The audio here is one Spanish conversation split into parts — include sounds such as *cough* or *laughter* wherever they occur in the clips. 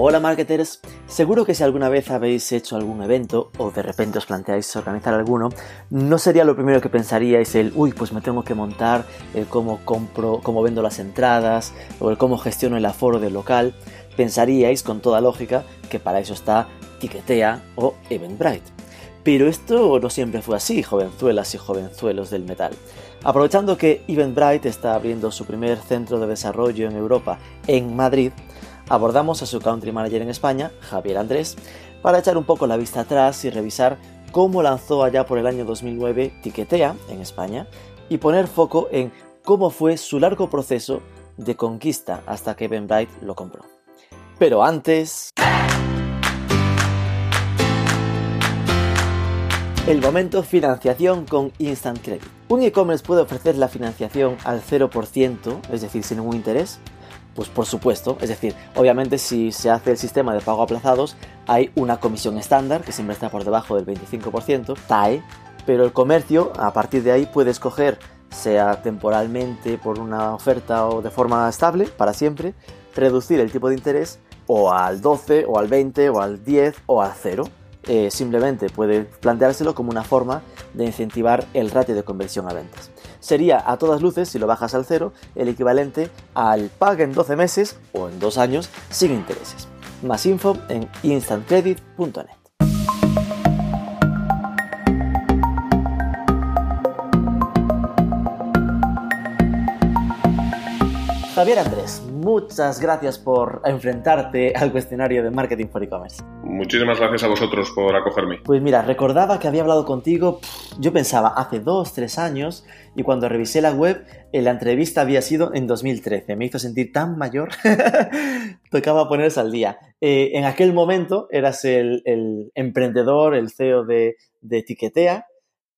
Hola marketers, seguro que si alguna vez habéis hecho algún evento o de repente os planteáis organizar alguno, no sería lo primero que pensaríais el, uy, pues me tengo que montar, el cómo compro, cómo vendo las entradas o el cómo gestiono el aforo del local. Pensaríais con toda lógica que para eso está Tiquetea o Eventbrite. Pero esto no siempre fue así, jovenzuelas y jovenzuelos del metal. Aprovechando que Eventbrite está abriendo su primer centro de desarrollo en Europa, en Madrid, abordamos a su country manager en España, Javier Andrés, para echar un poco la vista atrás y revisar cómo lanzó allá por el año 2009 Tiquetea en España y poner foco en cómo fue su largo proceso de conquista hasta que Bright lo compró. Pero antes... El momento financiación con Instant Credit. Un e-commerce puede ofrecer la financiación al 0%, es decir, sin ningún interés, pues por supuesto, es decir, obviamente si se hace el sistema de pago aplazados, hay una comisión estándar que siempre está por debajo del 25%, TAE, pero el comercio a partir de ahí puede escoger, sea temporalmente por una oferta o de forma estable, para siempre, reducir el tipo de interés o al 12 o al 20 o al 10 o al 0. Eh, simplemente puede planteárselo como una forma de incentivar el ratio de conversión a ventas sería a todas luces, si lo bajas al cero, el equivalente al pague en 12 meses o en 2 años sin intereses. Más info en instantcredit.net. Javier Andrés, muchas gracias por enfrentarte al cuestionario de Marketing for E-Commerce. Muchísimas gracias a vosotros por acogerme. Pues mira, recordaba que había hablado contigo, yo pensaba, hace dos, tres años, y cuando revisé la web, eh, la entrevista había sido en 2013. Me hizo sentir tan mayor, *laughs* tocaba ponerse al día. Eh, en aquel momento eras el, emprendedor, el CEO de, de Etiquetea,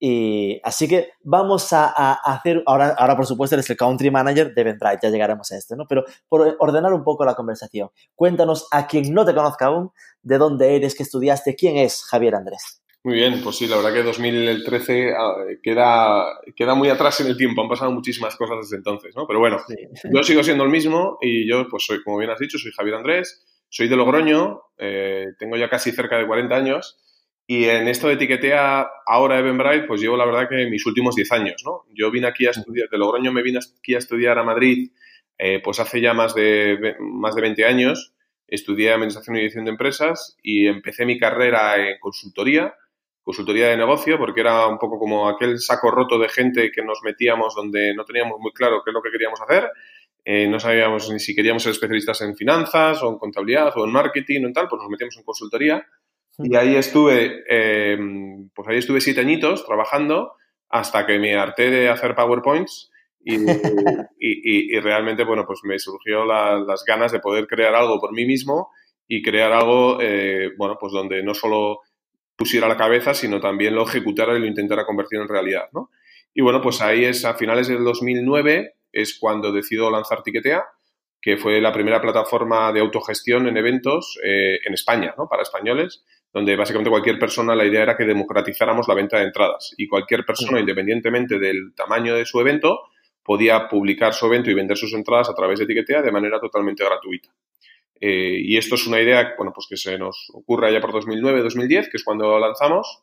y así que vamos a, hacer, ahora, ahora por supuesto eres el country manager de Eventbrite, ya llegaremos a esto, ¿no? Pero por ordenar un poco la conversación, cuéntanos a quien no te conozca aún, de dónde eres, qué estudiaste, quién es Javier Andrés. Muy bien, pues sí, la verdad que 2013 ah, queda, queda muy atrás en el tiempo, han pasado muchísimas cosas desde entonces, ¿no? Pero bueno, yo sigo siendo el mismo y yo, pues soy, como bien has dicho, soy Javier Andrés, soy de Logroño, eh, tengo ya casi cerca de 40 años y en esto de etiquetea ahora Eventbrite, pues llevo la verdad que mis últimos 10 años, ¿no? Yo vine aquí a estudiar, de Logroño me vine aquí a estudiar a Madrid, eh, pues hace ya más de, más de 20 años. Estudié Administración y Dirección de Empresas y empecé mi carrera en consultoría, consultoría de negocio, porque era un poco como aquel saco roto de gente que nos metíamos donde no teníamos muy claro qué es lo que queríamos hacer. Eh, no sabíamos ni si queríamos ser especialistas en finanzas o en contabilidad o en marketing o en tal, pues nos metíamos en consultoría y ahí estuve, em, pues ahí estuve siete añitos trabajando hasta que me harté de hacer PowerPoints y, *laughs* y, y, realmente, bueno, pues me surgió las ganas de poder crear algo por mí mismo y crear algo, eh, bueno, pues donde no solo pusiera la cabeza, sino también lo ejecutara y lo intentara convertir en realidad, ¿no? Y bueno, pues ahí es a finales del 2009 es cuando decido lanzar Tiquetea, que fue la primera plataforma de autogestión en eventos eh, en España, ¿no? Para españoles donde básicamente cualquier persona, la idea era que democratizáramos la venta de entradas y cualquier persona, independientemente del tamaño de su evento, podía publicar su evento y vender sus entradas a través de Etiquetea de manera totalmente gratuita. Eh, y esto es una idea, bueno, pues que se nos ocurre ya por 2009-2010, que es cuando lanzamos,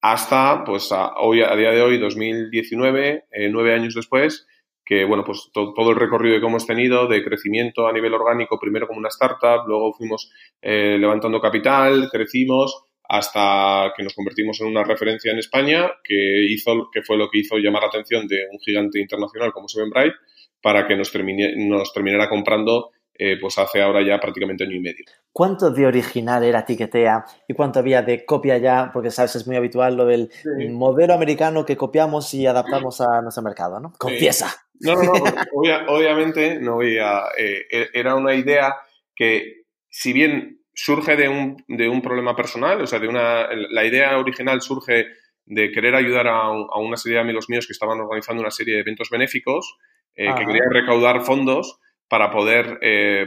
hasta, pues, hoy, a día de hoy, 2019, eh, nueve años después, que, bueno, pues todo el recorrido que hemos tenido de crecimiento a nivel orgánico, primero como una startup, luego fuimos eh, levantando capital, crecimos hasta que nos convertimos en una referencia en España, que, hizo, que fue lo que hizo llamar la atención de un gigante internacional como Seven Bright, para que nos, nos terminara comprando eh, pues hace ahora ya prácticamente año y medio. ¿Cuánto de original era Tiquetea y cuánto había de copia ya? Porque sabes, es muy habitual lo del modelo americano que copiamos y adaptamos a nuestro mercado, ¿no? Confiesa. No, no, no, *laughs* obviamente no voy a, eh, e, era una idea que, si bien surge de un, de un problema personal, o sea, de una, la idea original surge de querer ayudar a, a una serie de amigos míos que estaban organizando una serie de eventos benéficos que querían recaudar fondos para poder,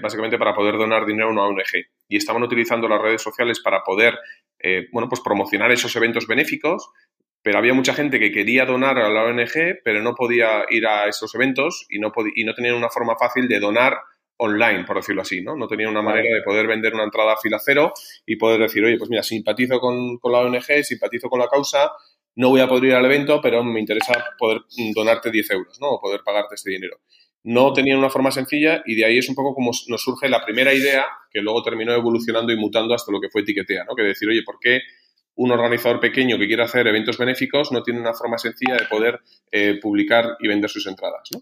básicamente para poder donar dinero a una ONG. Y estaban utilizando las redes sociales para poder, bueno, pues promocionar esos eventos benéficos, pero había mucha gente que quería donar a la ONG, pero no podía ir a esos eventos y no, y no tenían una forma fácil de donar online, por decirlo así, ¿no? No tenían una manera de poder vender una entrada a fila cero y poder decir, oye, pues mira, simpatizo con, la ONG, simpatizo con la causa, no voy a poder ir al evento, pero me interesa poder donarte 10 euros, ¿no? O poder pagarte este dinero. No tenían una forma sencilla y de ahí es un poco como nos surge la primera idea que luego terminó evolucionando y mutando hasta lo que fue Etiquetea, ¿no? Que decir, oye, ¿por qué un organizador pequeño que quiere hacer eventos benéficos no tiene una forma sencilla de poder eh, publicar y vender sus entradas. ¿no?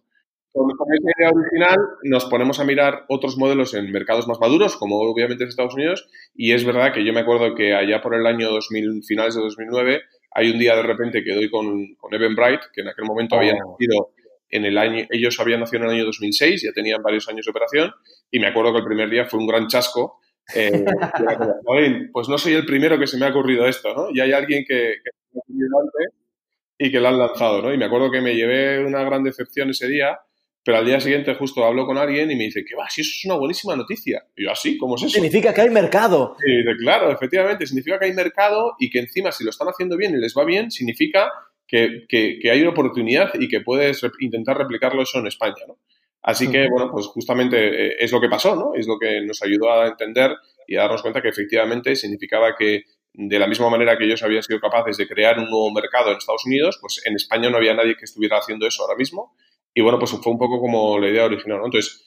Con, esa idea original nos ponemos a mirar otros modelos en mercados más maduros, como obviamente es Estados Unidos, y es verdad que yo me acuerdo que allá por el año 2000, finales de 2009, hay un día de repente que doy con, con Bright, que en aquel momento había oh. nacido en el año, ellos habían nacido en el año 2006, ya tenían varios años de operación, y me acuerdo que el primer día fue un gran chasco, eh, pues no soy el primero que se me ha ocurrido esto, ¿no? Y hay alguien que, que y que lo han lanzado, ¿no? Y me acuerdo que me llevé una gran decepción ese día, pero al día siguiente justo hablo con alguien y me dice que va, si eso es una buenísima noticia. Y yo, ¿así? ¿Cómo es eso? Significa que hay mercado. Y dice, claro, efectivamente, significa que hay mercado y que encima si lo están haciendo bien y les va bien, significa que, que, que hay una oportunidad y que puedes intentar replicarlo eso en España, ¿no? Así que, bueno, pues justamente eh, es lo que pasó, ¿no? Es lo que nos ayudó a entender y a darnos cuenta que efectivamente significaba que de la misma manera que ellos habían sido capaces de crear un nuevo mercado en Estados Unidos, pues en España no había nadie que estuviera haciendo eso ahora mismo. Y bueno, pues fue un poco como la idea original, ¿no? Entonces,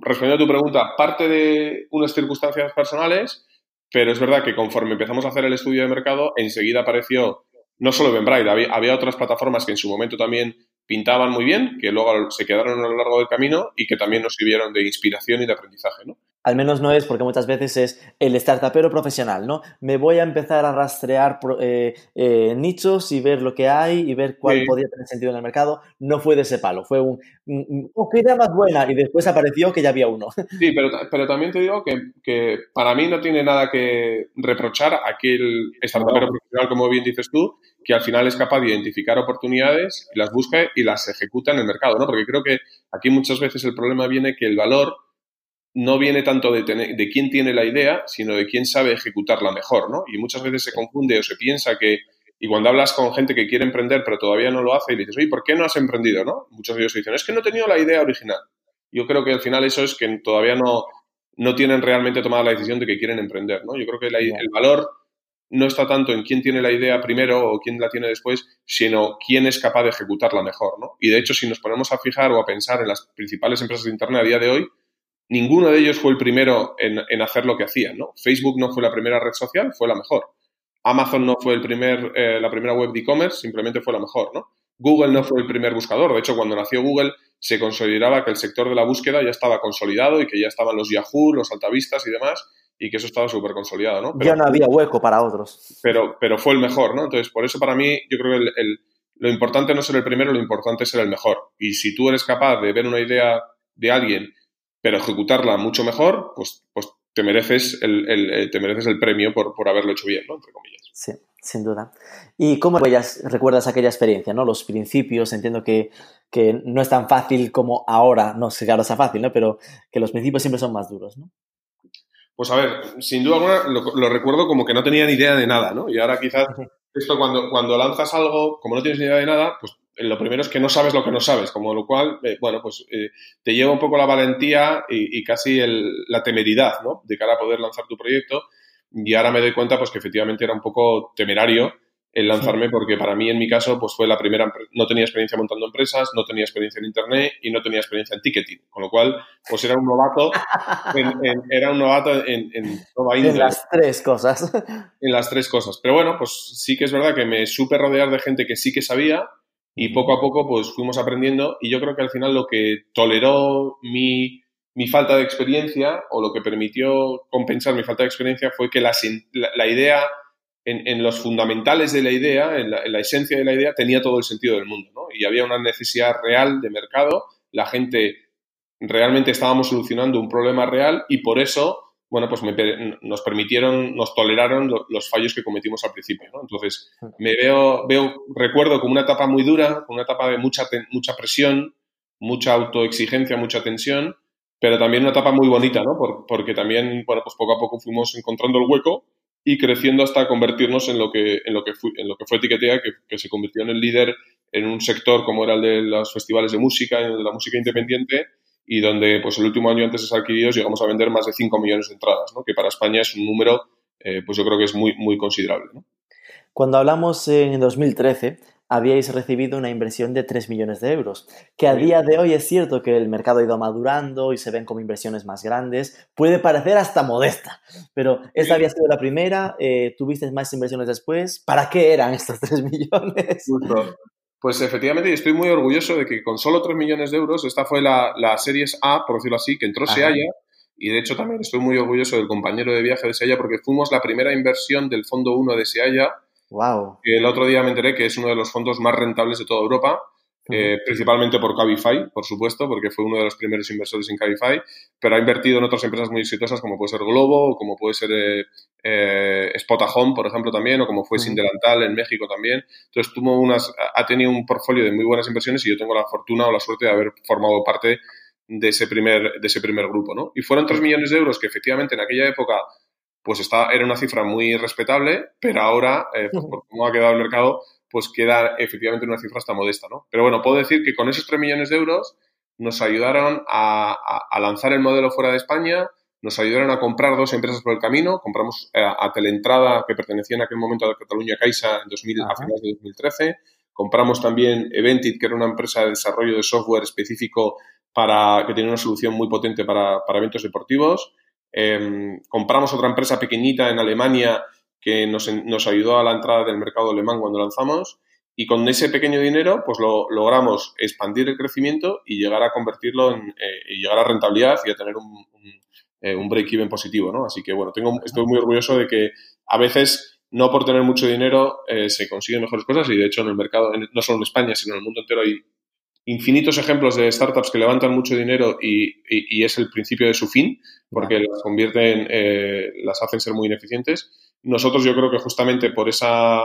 respondiendo a tu pregunta, parte de unas circunstancias personales, pero es verdad que conforme empezamos a hacer el estudio de mercado, enseguida apareció no solo Eventbrite, había, había otras plataformas que en su momento también pintaban muy bien, que luego se quedaron a lo largo del camino y que también nos sirvieron de inspiración y de aprendizaje, ¿no? Al menos no es porque muchas veces es el startupero profesional, ¿no? Me voy a empezar a rastrear eh, eh, nichos y ver lo que hay y ver cuál podría tener sentido en el mercado. No fue de ese palo, fue un, oh, qué idea más buena y después apareció que ya había uno. *laughs* Sí, pero, pero también te digo que, que, para mí no tiene nada que reprochar aquel startupero profesional, como bien dices tú, que al final es capaz de identificar oportunidades, las busca y las ejecuta en el mercado, ¿no? Porque creo que aquí muchas veces el problema viene que el valor no viene tanto de, de quién tiene la idea, sino de quién sabe ejecutarla mejor, ¿no? Y muchas veces se confunde o se piensa que, y cuando hablas con gente que quiere emprender pero todavía no lo hace y le dices, oye, ¿por qué no has emprendido, no? Muchos de ellos dicen, es que no he tenido la idea original. Yo creo que al final eso es que todavía no, no tienen realmente tomada la decisión de que quieren emprender, ¿no? Yo creo que el valor no está tanto en quién tiene la idea primero o quién la tiene después, sino quién es capaz de ejecutarla mejor, ¿no? Y de hecho, si nos ponemos a fijar o a pensar en las principales empresas de Internet a día de hoy, ninguno de ellos fue el primero en, hacer lo que hacían, ¿no? Facebook no fue la primera red social, fue la mejor. Amazon no fue el primer, eh, la primera web de e-commerce, simplemente fue la mejor, ¿no? Google no fue el primer buscador. De hecho, cuando nació Google, se consideraba que el sector de la búsqueda ya estaba consolidado y que ya estaban los Yahoo, los altavistas y demás, y que eso estaba súper consolidado, ¿no? ya no había hueco para otros. Pero, pero fue el mejor, ¿no? Entonces, por eso para mí, yo creo que lo importante no es ser el primero, lo importante es ser el mejor. Y si tú eres capaz de ver una idea de alguien pero ejecutarla mucho mejor, pues, pues te, mereces el, te mereces el premio por, por haberlo hecho bien, ¿no? Entre comillas. Sí, sin duda. ¿Y cómo recuerdas aquella experiencia, ¿no? Los principios, entiendo que, que no es tan fácil como ahora, no sé, claro, sea fácil, ¿no? Pero que los principios siempre son más duros, ¿no? Pues a ver, sin duda alguna lo, lo, recuerdo como que no tenía ni idea de nada, ¿no? Y ahora quizás *laughs* esto cuando, cuando lanzas algo, como no tienes ni idea de nada, pues lo primero es que no sabes lo que no sabes, como lo cual, eh, bueno, pues eh, te lleva un poco la valentía y, casi la temeridad, ¿no? De cara a poder lanzar tu proyecto. Y ahora me doy cuenta, pues que efectivamente era un poco temerario el lanzarme porque para mí, en mi caso, pues fue la primera, no tenía experiencia montando empresas, no tenía experiencia en Internet y no tenía experiencia en ticketing. Con lo cual, pues era un novato, en, era un novato en, en En las tres cosas. En las tres cosas. Pero bueno, pues sí que es verdad que me supe rodear de gente que sí que sabía y poco a poco pues fuimos aprendiendo y yo creo que al final lo que toleró mi, mi falta de experiencia o lo que permitió compensar mi falta de experiencia fue que la, la, idea, en, en, los fundamentales de la idea, en la, en la, esencia de la idea, tenía todo el sentido del mundo, ¿no? Y había una necesidad real de mercado, la gente realmente estábamos solucionando un problema real y por eso bueno, pues nos permitieron, nos toleraron los fallos que cometimos al principio, ¿no? Entonces, me veo, veo, recuerdo como una etapa muy dura, una etapa de mucha, mucha presión, mucha autoexigencia, mucha tensión, pero también una etapa muy bonita, ¿no? porque también, bueno, pues poco a poco fuimos encontrando el hueco y creciendo hasta convertirnos en lo que, en lo que, fue, en lo que fue Etiquetea, que, se convirtió en el líder en un sector como era el de los festivales de música, el de la música independiente, y donde pues el último año antes de ser adquiridos llegamos a vender más de 5 millones de entradas, ¿no? que para España es un número, eh, pues yo creo que es muy, muy considerable. ¿no? Cuando hablamos en 2013, habíais recibido una inversión de 3 millones de euros, que a día de hoy es cierto que el mercado ha ido madurando y se ven como inversiones más grandes, puede parecer hasta modesta, pero esa había sido la primera, eh, tuviste más inversiones después, ¿para qué eran estos 3 *laughs* millones? Pues efectivamente, y estoy muy orgulloso de que con solo 3 millones de euros, esta fue la, la Series A, por decirlo así, que entró Seaya, y de hecho también estoy muy orgulloso del compañero de viaje de Seaya porque fuimos la primera inversión del Fondo 1 de Seaya Wow. El otro día me enteré que es uno de los fondos más rentables de toda Europa, eh, principalmente por Cabify, por supuesto, porque fue uno de los primeros inversores en Cabify, pero ha invertido en otras empresas muy exitosas como puede ser Globo, o como puede ser eh, eh Spotahome, por ejemplo, también, o como fue Sin Delantal en México también. Entonces, tuvo unas, ha tenido un portfolio de muy buenas inversiones y yo tengo la fortuna o la suerte de haber formado parte de ese primer, de ese primer grupo, ¿no? Y fueron 3 millones de euros que efectivamente en aquella época pues está, era una cifra muy respetable, pero ahora, eh, pues por cómo ha quedado el mercado, pues queda efectivamente una cifra hasta modesta, ¿no? Pero bueno, puedo decir que con esos 3 millones de euros nos ayudaron a, lanzar el modelo fuera de España, nos ayudaron a comprar dos empresas por el camino, compramos eh, a, Teleentrada, que pertenecía en aquel momento a Cataluña Caixa en 2000, a finales de 2013, compramos también Eventit, que era una empresa de desarrollo de software específico para, que tenía una solución muy potente para, para eventos deportivos, Em, compramos otra empresa pequeñita en Alemania que nos, nos, ayudó a la entrada del mercado alemán cuando lanzamos y con ese pequeño dinero pues lo, logramos expandir el crecimiento y llegar a convertirlo en eh, y llegar a rentabilidad y a tener un, un, eh, break-even positivo, ¿no? Así que bueno, tengo, estoy muy orgulloso de que a veces no por tener mucho dinero eh, se consiguen mejores cosas y de hecho en el mercado, no solo en España, sino en el mundo entero hay infinitos ejemplos de startups que levantan mucho dinero y, es el principio de su fin, porque las convierten, eh, las hacen ser muy ineficientes. Nosotros yo creo que justamente por esa,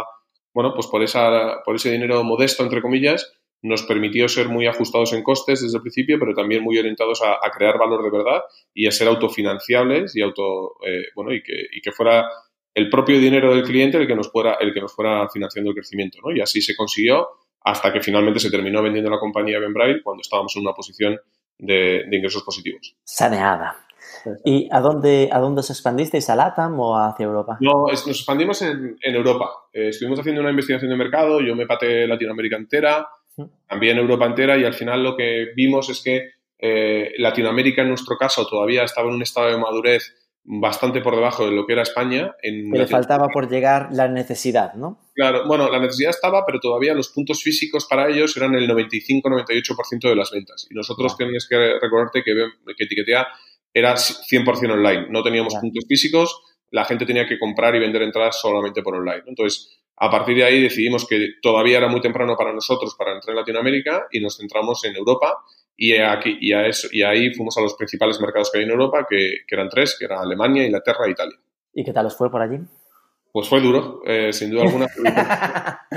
bueno, pues por esa, por ese dinero modesto, entre comillas, nos permitió ser muy ajustados en costes desde el principio, pero también muy orientados a, crear valor de verdad y a ser autofinanciables y auto, eh, bueno, y que, y que fuera el propio dinero del cliente el que nos fuera, el que nos fuera financiando el crecimiento, ¿no? Y así se consiguió hasta que finalmente se terminó vendiendo la compañía Benbrail cuando estábamos en una posición de, ingresos positivos. Saneada. ¿Y a dónde, a dónde os expandisteis? ¿A LATAM o hacia Europa? No, nos expandimos en, Europa. Eh, estuvimos haciendo una investigación de mercado, yo me pateé Latinoamérica entera, también Europa entera, y al final lo que vimos es que eh, Latinoamérica en nuestro caso todavía estaba en un estado de madurez bastante por debajo de lo que era España. En le faltaba por llegar la necesidad, ¿no? Claro, bueno, la necesidad estaba, pero todavía los puntos físicos para ellos eran el 95-98% de las ventas. Y nosotros tenemos que recordarte que, que Etiquetea era 100% online. No teníamos puntos físicos, la gente tenía que comprar y vender entradas solamente por online. Entonces, a partir de ahí decidimos que todavía era muy temprano para nosotros para entrar en Latinoamérica y nos centramos en Europa y, aquí, y, a eso, y ahí fuimos a los principales mercados que hay en Europa, que, que eran tres, que eran Alemania, Inglaterra e Italia. ¿Y qué tal os fue por allí? Pues fue duro, eh, sin duda alguna. *laughs*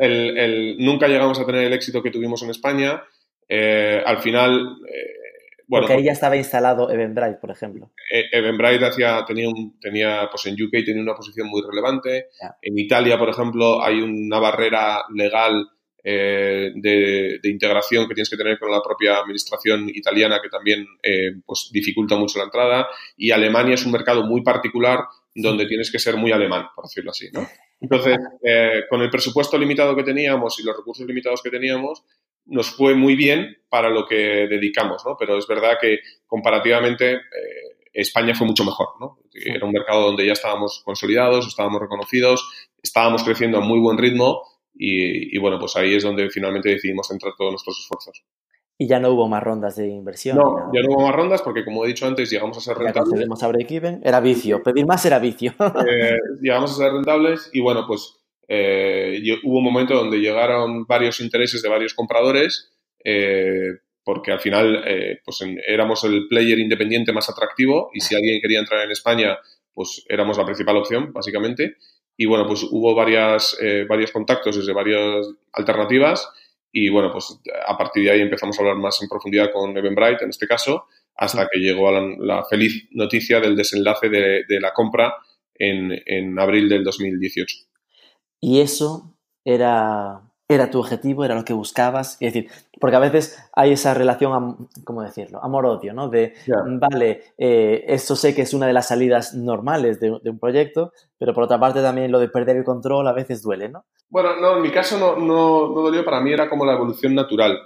el, el, nunca llegamos a tener el éxito que tuvimos en España. Eh, al final, eh, bueno, Porque ahí ya estaba instalado Eventbrite, por ejemplo. Eventbrite hacía, tenía, un, tenía, pues en UK tenía una posición muy relevante. En Italia, por ejemplo, hay una barrera legal eh, de, integración que tienes que tener con la propia administración italiana que también eh, pues dificulta mucho la entrada y Alemania es un mercado muy particular donde tienes que ser muy alemán, por decirlo así, ¿no? *laughs* Entonces, eh, con el presupuesto limitado que teníamos y los recursos limitados que teníamos, nos fue muy bien para lo que dedicamos, ¿no? Pero es verdad que comparativamente España fue mucho mejor, ¿no? Era un mercado donde ya estábamos consolidados, estábamos reconocidos, estábamos creciendo a muy buen ritmo y, bueno, pues ahí es donde finalmente decidimos centrar todos nuestros esfuerzos. Y ya no hubo más rondas de inversión. No, ya no hubo más rondas porque, como he dicho antes, llegamos a ser rentables. Ya a break-even. Era vicio. Pedir más era vicio. Eh, llegamos a ser rentables y, bueno, pues eh, hubo un momento donde llegaron varios intereses de varios compradores eh, porque al final pues éramos el player independiente más atractivo y si alguien quería entrar en España, pues éramos la principal opción, básicamente. Y bueno, pues hubo varias, eh, varios contactos desde varias alternativas y bueno, pues a partir de ahí empezamos a hablar más en profundidad con Eventbrite en este caso, hasta que llegó a la, feliz noticia del desenlace de, la compra en, en abril del 2018. Y eso era era tu objetivo, era lo que buscabas. Es decir, porque a veces hay esa relación, ¿cómo decirlo? Amor-odio, ¿no? De, vale, eh, esto sé que es una de las salidas normales de, un proyecto, pero por otra parte también lo de perder el control a veces duele, ¿no? Bueno, no, en mi caso no, no, no dolió, para mí era como la evolución natural.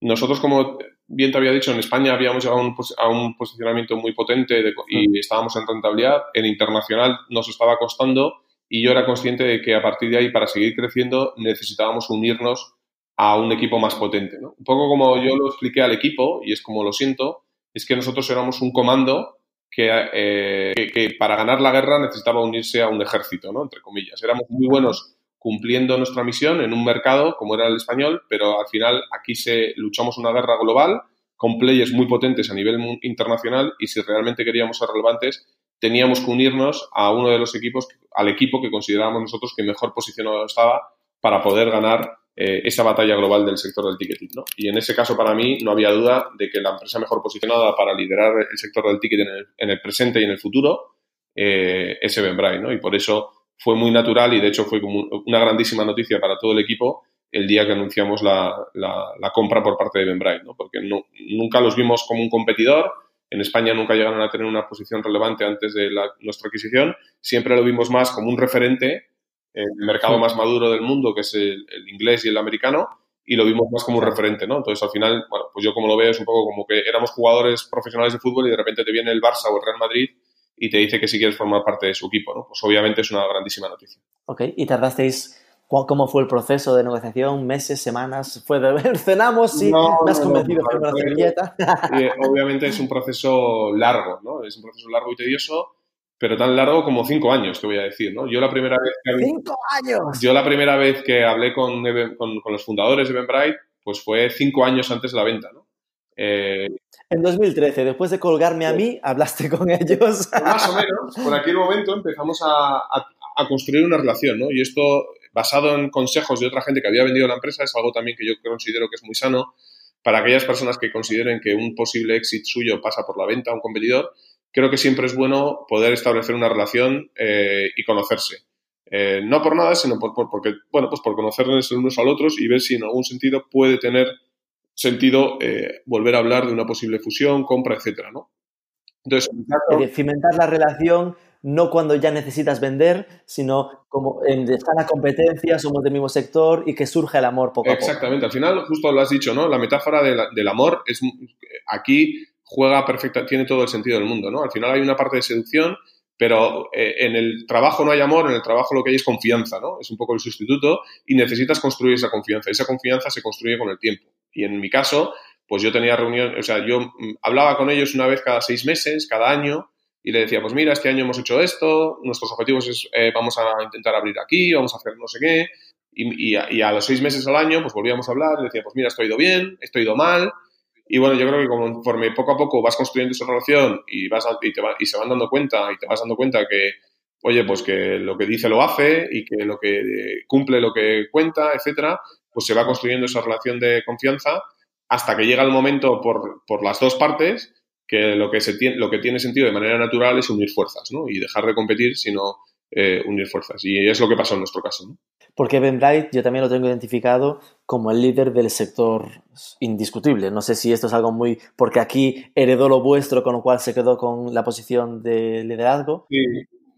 Nosotros, como bien te había dicho, en España habíamos llegado a un, posicionamiento muy potente y mm. estábamos en rentabilidad. En internacional nos estaba costando y yo era consciente de que a partir de ahí, para seguir creciendo, necesitábamos unirnos a un equipo más potente. Un poco como yo lo expliqué al equipo, y es como lo siento, es que nosotros éramos un comando eh, que, que, para ganar la guerra necesitaba unirse a un ejército, ¿no? entre comillas. Éramos muy buenos cumpliendo nuestra misión en un mercado como era el español, pero al final aquí se luchamos una guerra global con players muy potentes a nivel internacional y si realmente queríamos ser relevantes teníamos que unirnos a uno de los equipos, al equipo que considerábamos nosotros que mejor posicionado estaba para poder ganar eh, esa batalla global del sector del ticketing. ¿no? Y en ese caso, para mí, no había duda de que la empresa mejor posicionada para liderar el sector del ticketing en el, presente y en el futuro eh, es Eventbrite. ¿no? Y por eso fue muy natural y, de hecho, fue como una grandísima noticia para todo el equipo el día que anunciamos la, la, compra por parte de Eventbrite, ¿no? porque no, nunca los vimos como un competidor, en España nunca llegaron a tener una posición relevante antes de nuestra adquisición. Siempre lo vimos más como un referente en el mercado más maduro del mundo, que es el, inglés y el americano, y lo vimos más como un referente, ¿no? Entonces, al final, bueno, pues yo como lo veo es un poco como que éramos jugadores profesionales de fútbol y de repente te viene el Barça o el Real Madrid y te dice que si quieres formar parte de su equipo, ¿no? Pues obviamente es una grandísima noticia. Ok, ¿y tardasteis ¿Cómo fue el proceso de negociación? ¿Meses, semanas? ¿Fue de ver, *laughs* cenamos? Sí, me has convencido no, no, servilleta. *laughs* obviamente es un proceso largo, ¿no? Es un proceso largo y tedioso, pero tan largo como cinco años, te voy a decir, ¿no? Yo la primera vez que... ¡Cinco años! Yo la primera vez que hablé con, con, los fundadores de Eventbrite, pues fue cinco años antes de la venta, ¿no? Eh, en 2013, después de colgarme a mí, hablaste con *laughs* ellos. Más o menos, por aquel momento empezamos a, a construir una relación, ¿no? Y esto basado en consejos de otra gente que había vendido la empresa, es algo también que yo considero que es muy sano para aquellas personas que consideren que un posible éxito suyo pasa por la venta a un competidor. Creo que siempre es bueno poder establecer una relación eh, y conocerse. Eh, no por nada, sino por, porque, bueno, pues por conocernos unos al otros y ver si en algún sentido puede tener sentido eh, volver a hablar de una posible fusión, compra, etcétera, ¿no? Entonces, cimentar la relación no cuando ya necesitas vender, sino como en la competencia, somos del mismo sector y que surge el amor poco a poco. Exactamente, al final justo lo has dicho, ¿no? La metáfora del amor es aquí juega perfecta, tiene todo el sentido del mundo, ¿no? Al final hay una parte de seducción, pero eh, en el trabajo no hay amor, en el trabajo lo que hay es confianza, ¿no? Es un poco el sustituto y necesitas construir esa confianza. Esa confianza se construye con el tiempo. Y en mi caso, pues yo tenía reunión, o sea, yo mm, hablaba con ellos una vez cada seis meses, cada año, y le decía, pues mira, este año hemos hecho esto, nuestros objetivos es, eh, vamos a intentar abrir aquí, vamos a hacer no sé qué, y, a, los seis meses al año, pues volvíamos a hablar, y decía, pues mira, estoy ido bien, estoy ido mal, y bueno, yo creo que conforme poco a poco vas construyendo esa relación y, vas y, te y se van dando cuenta, y te vas dando cuenta que, oye, pues que lo que dice lo hace y que lo que cumple lo que cuenta, etcétera, pues se va construyendo esa relación de confianza hasta que llega el momento por, por las dos partes que lo que, se tiene, lo que tiene sentido de manera natural es unir fuerzas, ¿no? Y dejar de competir, sino eh, unir fuerzas. Y es lo que pasó en nuestro caso, ¿no? Porque Ben Bright yo también lo tengo identificado como el líder del sector indiscutible. No sé si esto es algo muy... porque aquí heredó lo vuestro, con lo cual se quedó con la posición de liderazgo. Sí.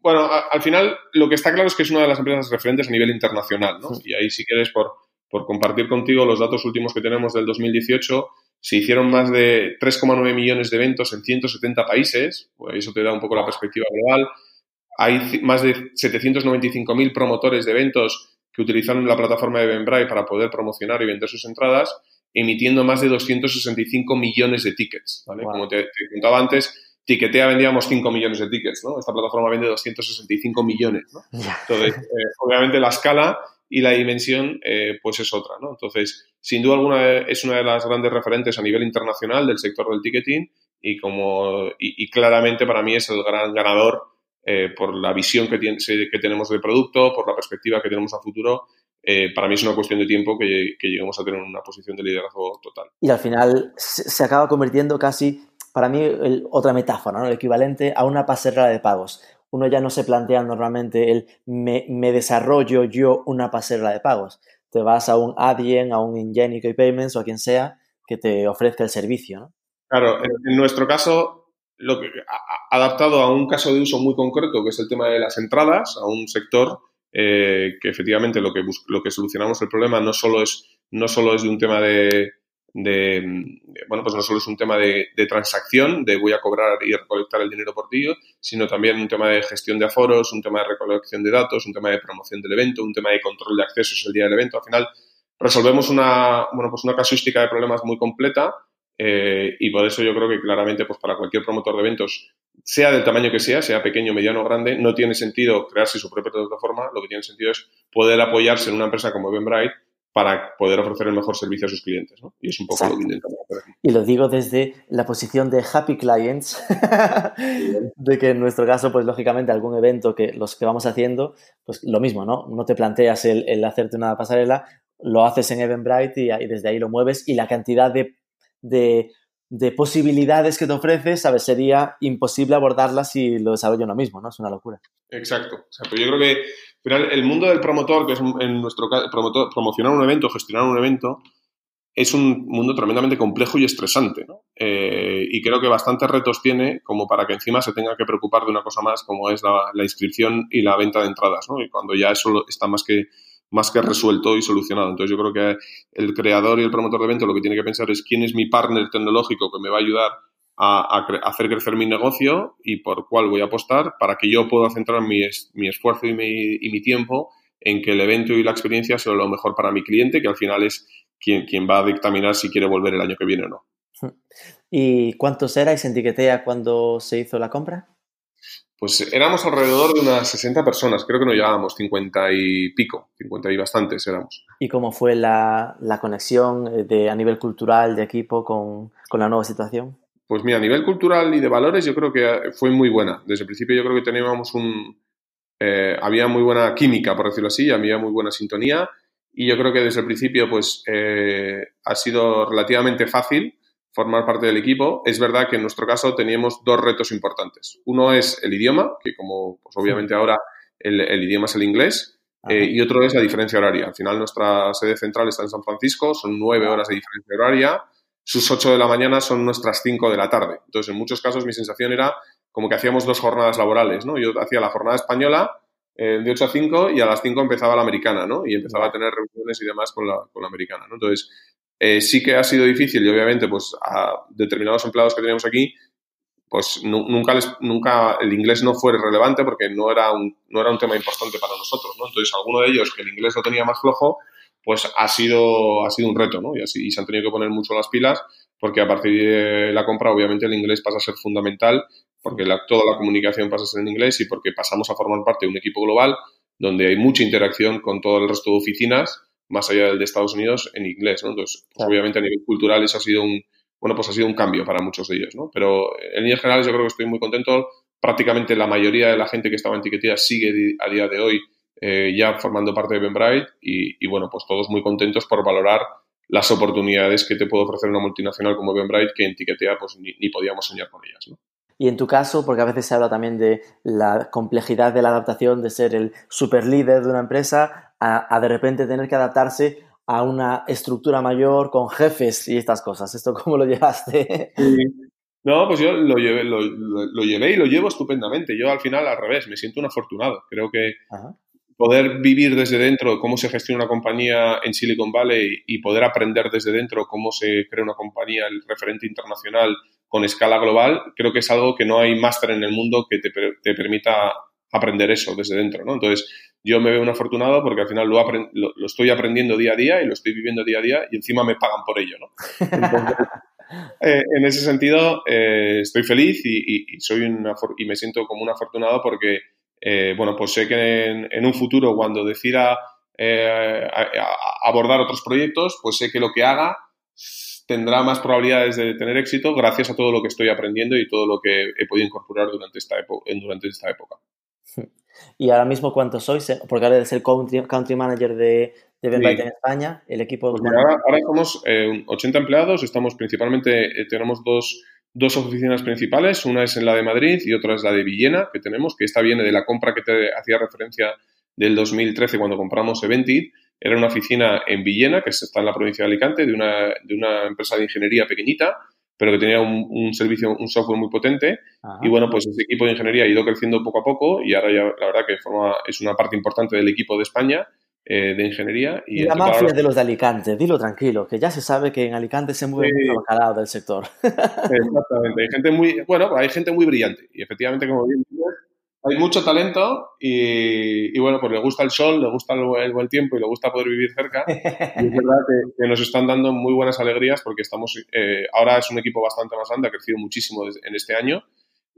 Bueno, al final lo que está claro es que es una de las empresas referentes a nivel internacional, ¿no? Y ahí si quieres, por, por compartir contigo los datos últimos que tenemos del 2018, se hicieron más de 3,9 millones de eventos en 170 países, pues eso te da un poco la perspectiva global. Hay más de 795.000 promotores de eventos que utilizaron la plataforma de Eventbrite para poder promocionar y vender sus entradas, emitiendo más de 265 millones de tickets. Como te, contaba antes, Tiquetea vendíamos 5 millones de tickets, ¿no? Esta plataforma vende 265 millones, Entonces, eh, obviamente la escala y la dimensión eh, pues es otra, ¿no? Entonces, sin duda alguna es una de las grandes referentes a nivel internacional del sector del ticketing y como y, claramente para mí es el gran ganador eh, por la visión que, tiene, que tenemos del producto, por la perspectiva que tenemos a futuro eh, para mí es una cuestión de tiempo que, lleguemos a tener una posición de liderazgo total. Y al final se, acaba convirtiendo casi, para mí, otra metáfora, ¿no? el equivalente a una pasarela de pagos. Uno ya no se plantea normalmente el me, desarrollo yo una pasarela de pagos. Te vas a un Adyen, a un Ingenico y Payments o a quien sea que te ofrezca el servicio. Claro, en, nuestro caso, lo que, adaptado a un caso de uso muy concreto, que es el tema de las entradas, a un sector eh, que efectivamente lo que, lo que solucionamos el problema no solo es, no solo es de un tema de, bueno, pues no solo es un tema de, transacción, de voy a cobrar y recolectar el dinero por ti, sino también un tema de gestión de aforos, un tema de recolección de datos, un tema de promoción del evento, un tema de control de accesos el día del evento. Al final resolvemos una, bueno, pues una casuística de problemas muy completa eh, y por eso yo creo que claramente pues para cualquier promotor de eventos sea del tamaño que sea, sea pequeño, mediano o grande, no tiene sentido crearse su propia plataforma, lo que tiene sentido es poder apoyarse en una empresa como Eventbrite para poder ofrecer el mejor servicio a sus clientes. ¿no? Y es un poco lo que intentamos hacer aquí. Y lo digo desde la posición de happy clients, *laughs* de que en nuestro caso, pues lógicamente algún evento que los que vamos haciendo, pues lo mismo, ¿no? No te planteas el, hacerte una pasarela, lo haces en Eventbrite y, y, desde ahí lo mueves y la cantidad de, de de posibilidades que te ofreces, ¿sabes? Sería imposible abordarlas si lo desarrollo uno mismo, ¿no? Es una locura. Exacto. O sea, pues yo creo que el mundo del promotor, que es en nuestro caso, promocionar un evento, gestionar un evento, es un mundo tremendamente complejo y estresante, ¿no? Eh, y creo que bastantes retos tiene como para que encima se tenga que preocupar de una cosa más como es la, la inscripción y la venta de entradas, ¿no? Y cuando ya eso está más que más que resuelto y solucionado. Entonces yo creo que el creador y el promotor de evento lo que tiene que pensar es quién es mi partner tecnológico que me va a ayudar a, hacer crecer mi negocio y por cuál voy a apostar para que yo pueda centrar mi, mi esfuerzo y mi, y mi, tiempo en que el evento y la experiencia sea lo mejor para mi cliente, que al final es quien, quien va a dictaminar si quiere volver el año que viene o no. *laughs* ¿Y cuántos erais en Tiquetea cuando se hizo la compra? Pues éramos alrededor de unas 60 personas, creo que no llegábamos, 50 y pico, 50 y bastantes éramos. ¿Y cómo fue la, conexión eh, de, a nivel cultural de equipo con, la nueva situación? Pues mira, a nivel cultural y de valores yo creo que fue muy buena. Desde el principio yo creo que teníamos un... Eh, había muy buena química, por decirlo así, había muy buena sintonía y yo creo que desde el principio pues eh, ha sido relativamente fácil formar parte del equipo. Es verdad que en nuestro caso teníamos dos retos importantes. Uno es el idioma, que como pues obviamente ahora el, idioma es el inglés, eh, y otro es la diferencia horaria. Al final nuestra sede central está en San Francisco, son nueve horas de diferencia horaria, sus ocho de la mañana son nuestras cinco de la tarde. Entonces, en muchos casos mi sensación era como que hacíamos dos jornadas laborales, ¿no? Yo hacía la jornada española eh, de 8 a 5 y a las 5 empezaba la americana, ¿no? Y empezaba a tener reuniones y demás con la, con la americana, ¿no? Entonces, eh, sí que ha sido difícil y obviamente pues a determinados empleados que tenemos aquí pues nunca, les, nunca el inglés no fue relevante porque no era, un, no era un tema importante para nosotros, ¿no? Entonces, alguno de ellos que el inglés lo tenía más flojo, pues ha sido, ha sido un reto, ¿no? Y, así, y se han tenido que poner mucho las pilas porque a partir de la compra, obviamente, el inglés pasa a ser fundamental porque toda la comunicación pasa a ser en inglés y porque pasamos a formar parte de un equipo global donde hay mucha interacción con todo el resto de oficinas más allá del de Estados Unidos en inglés, ¿no? Entonces, pues, obviamente a nivel cultural eso ha sido un, bueno, pues ha sido un cambio para muchos de ellos, ¿no? Pero en líneas generales yo creo que estoy muy contento. Prácticamente la mayoría de la gente que estaba en Tiquetía sigue a día de hoy eh, ya formando parte de Benbright y, y, bueno, pues todos muy contentos por valorar las oportunidades que te puede ofrecer una multinacional como Benbright que en Tiquetía pues ni, ni podíamos soñar con ellas, ¿no? Y en tu caso, porque a veces se habla también de la complejidad de la adaptación, de ser el super líder de una empresa, a, de repente tener que adaptarse a una estructura mayor con jefes y estas cosas. ¿Esto cómo lo llevaste? No, pues yo lo llevé, lo, llevé y lo llevo estupendamente. Yo al final, al revés, me siento un afortunado. Creo que poder vivir desde dentro cómo se gestiona una compañía en Silicon Valley y poder aprender desde dentro cómo se crea una compañía, el referente internacional con escala global, creo que es algo que no hay máster en el mundo que te, te, permita aprender eso desde dentro, ¿no? Entonces, yo me veo un afortunado porque al final lo, lo, estoy aprendiendo día a día y lo estoy viviendo día a día y encima me pagan por ello, ¿no? *laughs* Eh, en ese sentido, eh, estoy feliz y, soy una, y me siento como un afortunado porque, eh, bueno, pues sé que en, un futuro cuando decida abordar otros proyectos, pues sé que lo que haga tendrá más probabilidades de tener éxito gracias a todo lo que estoy aprendiendo y todo lo que he podido incorporar durante esta, durante esta época. ¿Y ahora mismo cuántos sois? Porque ahora eres el country, manager de, Eventbrite en España, el equipo... Pues ahora, ahora, somos 80 eh, empleados, estamos principalmente, eh, tenemos dos, dos oficinas principales, una es en la de Madrid y otra es la de Villena, que tenemos, que esta viene de la compra que te hacía referencia del 2013 cuando compramos Eventit. Era una oficina en Villena, que está en la provincia de Alicante, de una, de una empresa de ingeniería pequeñita, pero que tenía un, servicio, un software muy potente. Y bueno, pues ese equipo de ingeniería ha ido creciendo poco a poco y ahora ya la verdad que forma, es una parte importante del equipo de España eh, de ingeniería. Y, la mafia de los de Alicante, dilo tranquilo, que ya se sabe que en Alicante se mueve mucho bacalao del sector. *laughs* Exactamente, hay gente muy, bueno, hay gente muy brillante y efectivamente, como bien hay mucho talento y, bueno, pues le gusta el sol, le gusta el, buen tiempo y le gusta poder vivir cerca. Y es verdad que, nos están dando muy buenas alegrías porque estamos, eh, ahora es un equipo bastante más grande, ha crecido muchísimo en este año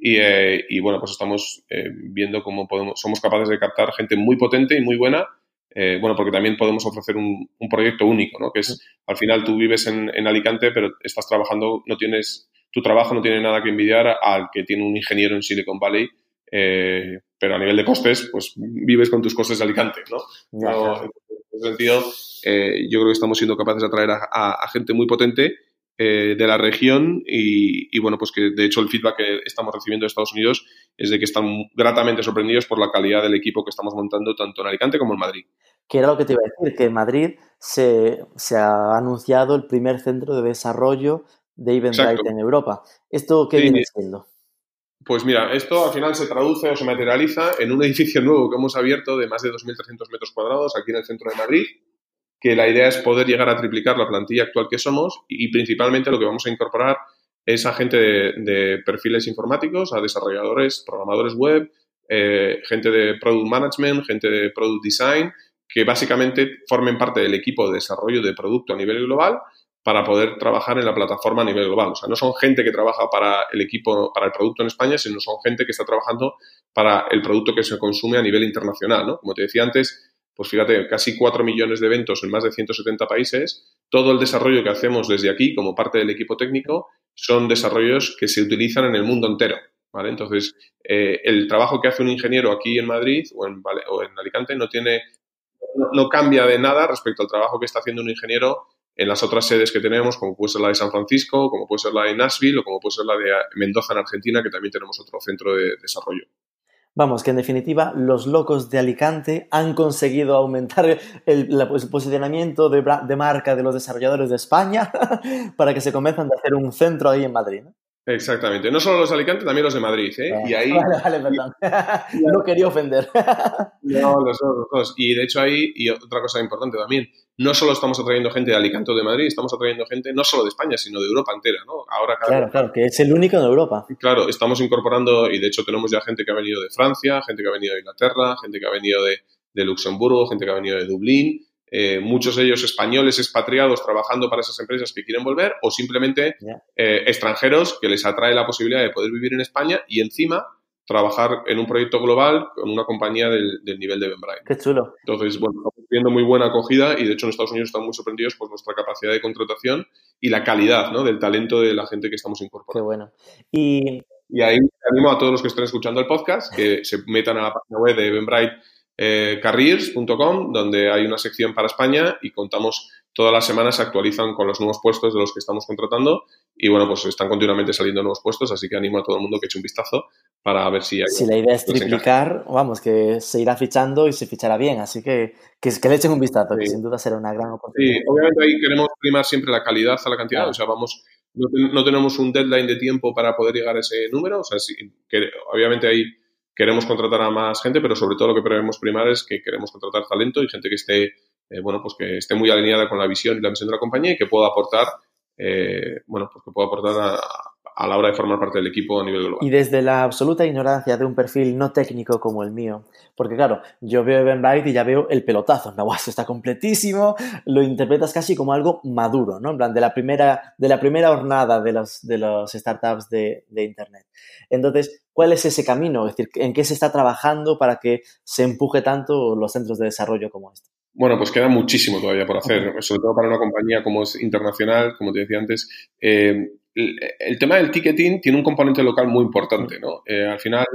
y, eh, bueno, pues estamos eh, viendo cómo podemos, somos capaces de captar gente muy potente y muy buena. Bueno, porque también podemos ofrecer un, proyecto único, ¿no? Que es, al final tú vives en, en Alicante, pero estás trabajando, no tienes, tu trabajo no tiene nada que envidiar al que tiene un ingeniero en Silicon Valley eh, pero a nivel de costes, pues vives con tus costes de Alicante, ¿no? en ese sentido, eh, yo creo que estamos siendo capaces de atraer a, gente muy potente eh, de la región y, bueno, pues que de hecho el feedback que estamos recibiendo de Estados Unidos es de que están gratamente sorprendidos por la calidad del equipo que estamos montando tanto en Alicante como en Madrid. Que era lo que te iba a decir, que en Madrid se, ha anunciado el primer centro de desarrollo de Eventbrite en Europa. ¿Esto qué viene siendo? Pues mira, esto al final se traduce o se materializa en un *laughs* edificio nuevo que hemos abierto de más de 2.300 metros cuadrados aquí en el centro de Madrid, que la idea es poder llegar a triplicar la plantilla actual que somos y, principalmente lo que vamos a incorporar es a gente de, perfiles informáticos, a desarrolladores, programadores web, eh, gente de product management, gente de product design, que básicamente formen parte del equipo de desarrollo de producto a nivel global para poder trabajar en la plataforma a nivel global. O sea, no son gente que trabaja para el equipo, para el producto en España, sino son gente que está trabajando para el producto que se consume a nivel internacional, ¿no? Como te decía antes, pues fíjate, casi 4 millones de eventos en más de 170 países. Todo el desarrollo que hacemos desde aquí, como parte del equipo técnico, son desarrollos que se utilizan en el mundo entero. ¿vale? Entonces, eh, el trabajo que hace un ingeniero aquí en Madrid o en, o en Alicante no tiene, no, cambia de nada respecto al trabajo que está haciendo un ingeniero en las otras sedes que tenemos, como puede ser la de San Francisco, como puede ser la de Nashville o como puede ser la de Mendoza en Argentina, que también tenemos otro centro de desarrollo. Vamos, que en definitiva los locos de Alicante han conseguido aumentar el, posicionamiento de, de, marca de los desarrolladores de España *laughs* para que se comiencen a hacer un centro ahí en Madrid. ¿no? Exactamente. No solo los de Alicante, también los de Madrid. ¿eh? y ahí, vale, vale, perdón. *laughs* no quería ofender. no, los dos, los dos. Y de hecho ahí, y otra cosa importante también, no solo estamos atrayendo gente de Alicante o de Madrid, estamos atrayendo gente no solo de España, sino de Europa entera, ¿no? Ahora claro, claro, que es el único en Europa. Claro, estamos incorporando, y de hecho tenemos ya gente que ha venido de Francia, gente que ha venido de Inglaterra, gente que ha venido de, de Luxemburgo, gente que ha venido de Dublín, eh, muchos de ellos españoles expatriados trabajando para esas empresas que quieren volver o simplemente eh, extranjeros que les atrae la posibilidad de poder vivir en España y encima trabajar en un proyecto global con una compañía del, nivel de Benbright. Qué chulo. Entonces, bueno, estamos viendo muy buena acogida y de hecho en Estados Unidos están muy sorprendidos por nuestra capacidad de contratación y la calidad ¿no? del talento de la gente que estamos incorporando. Qué bueno. Y... y ahí animo a todos los que estén escuchando el podcast que se metan a la página web de Benbright eh, carriers.com, donde hay una sección para España y contamos todas las semanas se actualizan con los nuevos puestos de los que estamos contratando y bueno, pues están continuamente saliendo nuevos puestos, así que animo a todo el mundo que eche un vistazo para ver si hay... Si la idea es triplicar, vamos, que se irá fichando y se fichará bien, así que que, le echen un vistazo, que sin duda será una gran oportunidad. Sí, obviamente ahí queremos primar siempre la calidad a la cantidad, o sea, vamos, no, tenemos un deadline de tiempo para poder llegar a ese número, o sea, que obviamente hay queremos contratar a más gente, pero sobre todo lo que queremos primar es que queremos contratar talento y gente que esté, eh, bueno, pues que esté muy alineada con la visión y la misión de la compañía y que pueda aportar, eh, bueno, pues pueda aportar a, la hora de formar parte del equipo a nivel global. Y desde la absoluta ignorancia de un perfil no técnico como el mío, porque claro, yo veo Eventbrite y ya veo el pelotazo, no, está completísimo, lo interpretas casi como algo maduro, ¿no? En plan, de la primera, de la primera jornada de los, de los startups de, de Internet. Entonces, ¿cuál es ese camino? Es decir, ¿en qué se está trabajando para que se empuje tanto los centros de desarrollo como este? Bueno, pues queda muchísimo todavía por hacer, sobre todo para una compañía como es internacional, como te decía antes. Eh, el, tema del ticketing tiene un componente local muy importante, ¿no? Eh, al final,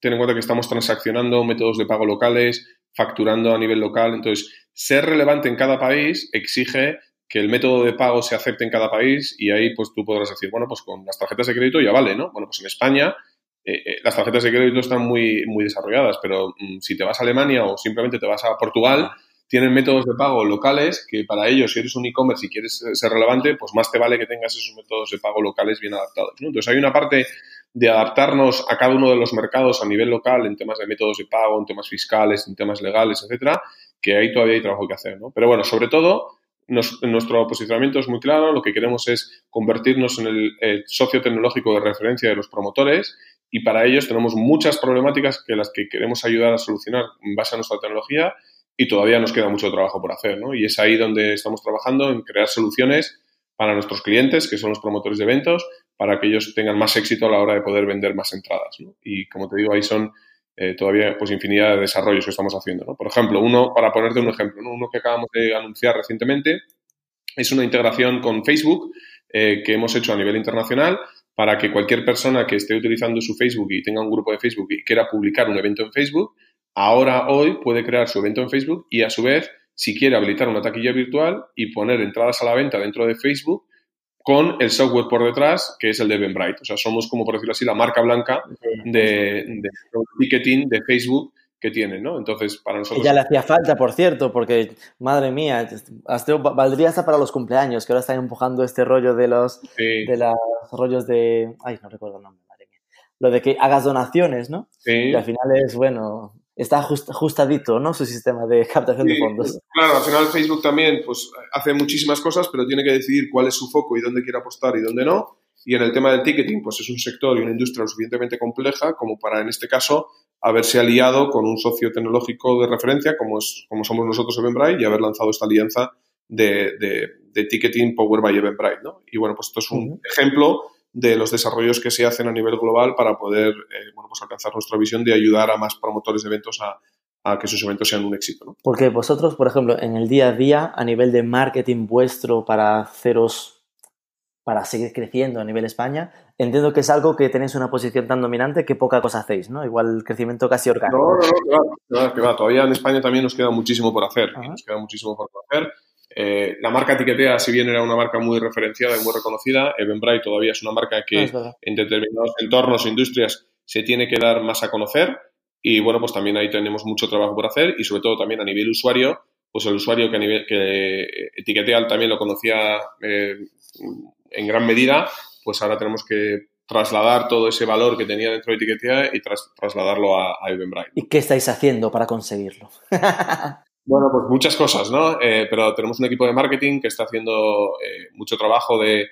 ten en cuenta que estamos transaccionando métodos de pago locales, facturando a nivel local. Entonces, ser relevante en cada país exige que el método de pago se acepte en cada país y ahí pues tú podrás decir, bueno, pues con las tarjetas de crédito ya vale, ¿no? Bueno, pues en España eh, eh, las tarjetas de crédito están muy, muy desarrolladas, pero mm, si te vas a Alemania o simplemente te vas a Portugal, tienen métodos de pago locales que para ellos, si eres un e-commerce y quieres ser relevante, pues más te vale que tengas esos métodos de pago locales bien adaptados. Entonces hay una parte de adaptarnos a cada uno de los mercados a nivel local en temas de métodos de pago, en temas fiscales, en temas legales, etcétera, que ahí todavía hay trabajo que hacer. ¿no? Pero bueno, sobre todo nuestro posicionamiento es muy claro, lo que queremos es convertirnos en el, socio tecnológico de referencia de los promotores y para ellos tenemos muchas problemáticas que las que queremos ayudar a solucionar en base a nuestra tecnología y todavía nos queda mucho trabajo por hacer, ¿no? Y es ahí donde estamos trabajando en crear soluciones para nuestros clientes, que son los promotores de eventos, para que ellos tengan más éxito a la hora de poder vender más entradas, ¿no? Y como te digo, ahí son eh, todavía pues infinidad de desarrollos que estamos haciendo. ¿no? Por ejemplo, uno, para ponerte un ejemplo, uno que acabamos de anunciar recientemente es una integración con Facebook eh, que hemos hecho a nivel internacional para que cualquier persona que esté utilizando su Facebook y tenga un grupo de Facebook y quiera publicar un evento en Facebook, ahora hoy puede crear su evento en Facebook y a su vez, si quiere habilitar una taquilla virtual y poner entradas a la venta dentro de Facebook, con el software por detrás, que es el de Eventbrite. O sea, somos, como por decirlo así, la marca blanca de, de ticketing de Facebook que tienen, ¿no? Entonces, para nosotros... ya le hacía falta, por cierto, porque, madre mía, hasta, valdría hasta para los cumpleaños, que ahora están empujando este rollo de los, de los rollos de... Ay, no recuerdo el nombre, madre mía. Lo de que hagas donaciones, ¿no? Sí. Y al final es, bueno, está ajustadito, ¿no? Su sistema de captación de fondos. Claro, al final Facebook también pues, hace muchísimas cosas, pero tiene que decidir cuál es su foco y dónde quiere apostar y dónde no. Y en el tema del ticketing, pues es un sector y una industria lo suficientemente compleja como para, en este caso, haberse aliado con un socio tecnológico de referencia, como, es, como somos nosotros Eventbrite, y haber lanzado esta alianza de, de, ticketing Power by Eventbrite, ¿no? Y bueno, pues esto es un ejemplo de los desarrollos que se hacen a nivel global para poder eh, bueno, pues alcanzar nuestra visión de ayudar a más promotores de eventos a, que sus eventos sean un éxito. ¿no? Porque vosotros, por ejemplo, en el día a día, a nivel de marketing vuestro para haceros, para seguir creciendo a nivel España, entiendo que es algo que tenéis una posición tan dominante que poca cosa hacéis, ¿no? Igual el crecimiento casi orgánico. No, no, no, que va, Todavía en España también nos queda muchísimo por hacer. Nos queda muchísimo por hacer. Eh, la marca Etiquetea, si bien era una marca muy referenciada y muy reconocida, Eventbrite todavía es una marca que en determinados entornos e industrias se tiene que dar más a conocer. Y bueno, pues también ahí tenemos mucho trabajo por hacer y sobre todo también a nivel usuario, pues el usuario que, a nivel, que Etiquetea también lo conocía eh, en gran medida, pues ahora tenemos que trasladar todo ese valor que tenía dentro de Etiquetea y trasladarlo a, a Eventbrite. ¿Y qué estáis haciendo para conseguirlo? *laughs* Bueno, pues muchas cosas, ¿no? Eh, pero tenemos un equipo de marketing que está haciendo eh, mucho trabajo de,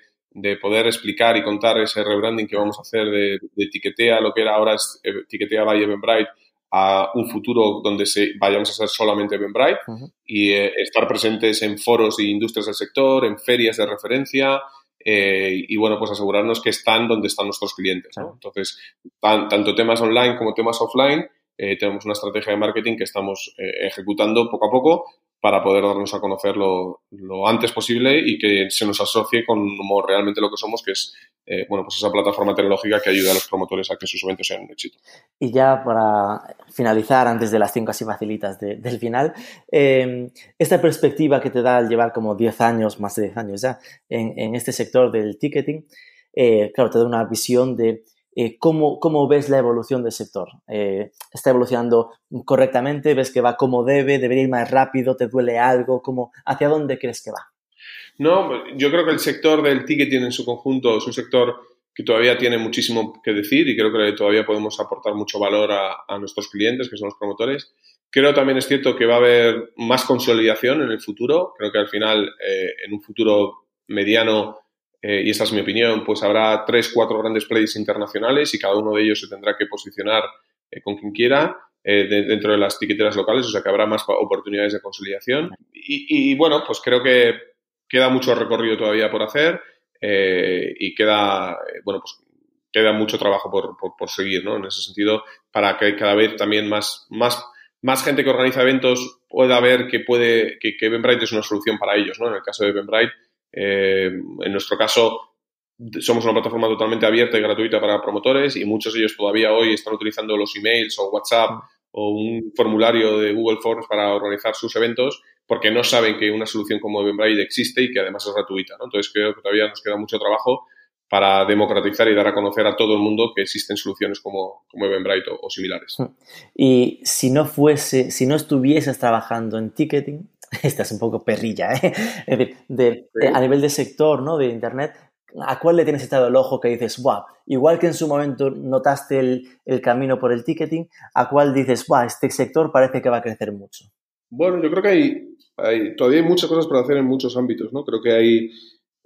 poder explicar y contar ese rebranding que vamos a hacer de, de Etiquetea, lo que era ahora es Etiquetea by Eventbrite, a un futuro donde se, vayamos a ser solamente Eventbrite y eh, estar presentes en foros y industrias del sector, en ferias de referencia y, bueno, pues asegurarnos que están donde están nuestros clientes, ¿no? Entonces, tanto temas online como temas offline eh, tenemos una estrategia de marketing que estamos eh, ejecutando poco a poco para poder darnos a conocer lo, antes posible y que se nos asocie con realmente lo que somos, que es eh, bueno, pues esa plataforma tecnológica que ayuda a los promotores a que sus eventos sean un éxito. Y ya para finalizar, antes de las cinco así facilitas del final, esta perspectiva que te da al llevar como 10 años, más de 10 años ya, en, en este sector del ticketing, claro, te da una visión de eh, ¿cómo, ¿cómo, ves la evolución del sector? Eh, ¿Está evolucionando correctamente? ¿Ves que va como debe? ¿Debería ir más rápido? ¿Te duele algo? ¿Cómo, ¿Hacia dónde crees que va? No, yo creo que el sector del ticketing en su conjunto es un sector que todavía tiene muchísimo que decir y creo que todavía podemos aportar mucho valor a, nuestros clientes, que son los promotores. Creo también es cierto que va a haber más consolidación en el futuro. Creo que al final, eh, en un futuro mediano, eh, y esta es mi opinión, pues habrá tres, cuatro grandes players internacionales y cada uno de ellos se tendrá que posicionar eh, con quien quiera eh, dentro de las tiqueteras locales, o sea que habrá más oportunidades de consolidación. Y, bueno, pues creo que queda mucho recorrido todavía por hacer y queda, bueno, pues queda mucho trabajo por, por, seguir, ¿no? En ese sentido, para que cada vez también más, más, más gente que organiza eventos pueda ver que puede, que, que es una solución para ellos, ¿no? En el caso de Eventbrite, eh, en nuestro caso, somos una plataforma totalmente abierta y gratuita para promotores y muchos de ellos todavía hoy están utilizando los emails o WhatsApp o un formulario de Google Forms para organizar sus eventos porque no saben que una solución como Eventbrite existe y que además es gratuita. ¿no? Entonces creo que todavía nos queda mucho trabajo para democratizar y dar a conocer a todo el mundo que existen soluciones como, como Eventbrite o, similares. Hmm. Y si no fuese, si no estuvieses trabajando en ticketing, *laughs* esta es un poco perrilla, ¿eh? *laughs* es decir, a nivel de sector, ¿no? De Internet, ¿a cuál le tienes echado el ojo que dices, wow, igual que en su momento notaste el, el camino por el ticketing, ¿a cuál dices, wow, este sector parece que va a crecer mucho? Bueno, yo creo que hay, hay, todavía hay muchas cosas por hacer en muchos ámbitos, ¿no? Creo que hay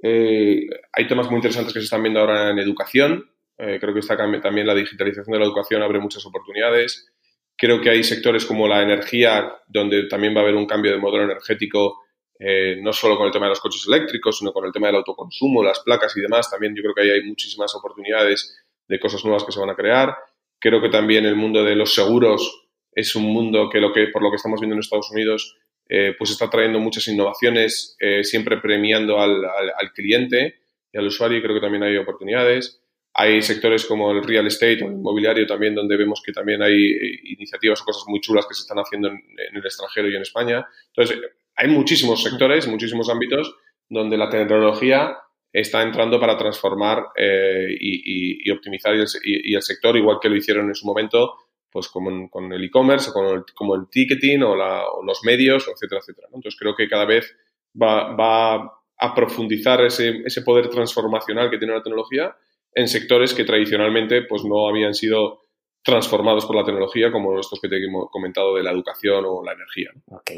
eh, hay temas muy interesantes que se están viendo ahora en educación. Eh, creo que está también la digitalización de la educación abre muchas oportunidades. Creo que hay sectores como la energía, donde también va a haber un cambio de modelo energético, eh, no solo con el tema de los coches eléctricos, sino con el tema del autoconsumo, las placas y demás. También yo creo que ahí hay muchísimas oportunidades de cosas nuevas que se van a crear. Creo que también el mundo de los seguros es un mundo que, lo que por lo que estamos viendo en Estados Unidos, eh, pues está trayendo muchas innovaciones, eh, siempre premiando al, al, cliente y al usuario y creo que también hay oportunidades. Hay sectores como el real estate o el inmobiliario también donde vemos que también hay eh, iniciativas o cosas muy chulas que se están haciendo en, el extranjero y en España. Entonces, hay muchísimos sectores, muchísimos ámbitos donde la tecnología está entrando para transformar y, y, optimizar el, y, el sector, igual que lo hicieron en su momento pues como con el e-commerce, como, como el ticketing o, los medios, etcétera, etcétera. Entonces creo que cada vez va, a profundizar ese, poder transformacional que tiene la tecnología en sectores que tradicionalmente pues no habían sido transformados por la tecnología, como estos que te he comentado de la educación o la energía. Ok.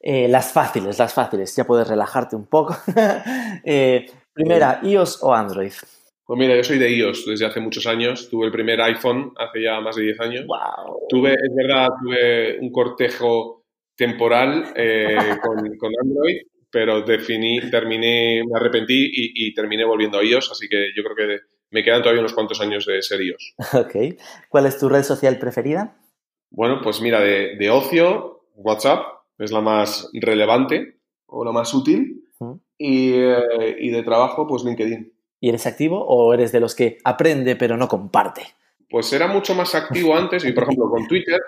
Eh, las fáciles, las fáciles. Ya puedes relajarte un poco. *laughs* Eh, primera, iOS o Android. Pues mira, yo soy de iOS desde hace muchos años. Tuve el primer iPhone hace ya más de 10 años. Tuve, es verdad, tuve un cortejo temporal eh, *laughs* con, Android, pero definí, terminé, me arrepentí y, terminé volviendo a iOS, así que yo creo que me quedan todavía unos cuantos años de ser iOS. *laughs* Ok. ¿Cuál es tu red social preferida? Bueno, pues mira, de, ocio, WhatsApp es la más relevante o la más útil. y, eh, y de trabajo, pues LinkedIn. ¿Y eres activo o eres de los que aprende pero no comparte? Pues era mucho más activo antes y, por ejemplo, con Twitter,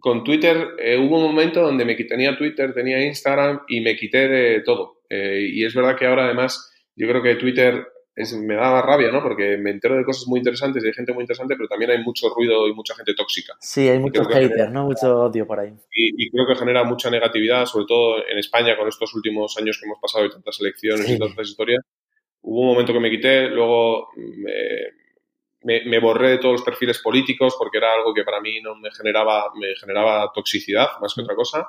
con Twitter eh, hubo un momento donde me tenía Twitter, tenía Instagram y me quité de todo. Eh, y es verdad que ahora, además, yo creo que Twitter me daba rabia, ¿no? Porque me entero de cosas muy interesantes y hay gente muy interesante, pero también hay mucho ruido y mucha gente tóxica. Sí, hay muchos haters, ¿no? Mucho odio por ahí. Y, creo que genera mucha negatividad, sobre todo en España, con estos últimos años que hemos pasado y tantas elecciones y tantas historias hubo un momento que me quité, luego me, borré de todos los perfiles políticos porque era algo que para mí no me generaba, me generaba toxicidad más que otra cosa.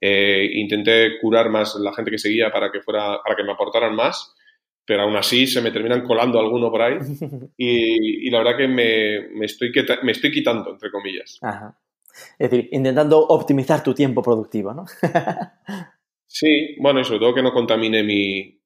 Eh, intenté curar más la gente que seguía para que fuera, para que me aportaran más, pero aún así se me terminan colando alguno por ahí *laughs* y, la verdad que me, estoy, me estoy quitando, entre comillas. Es decir, intentando optimizar tu tiempo productivo, ¿no? *laughs* sí, bueno, y sobre todo que no contamine mi,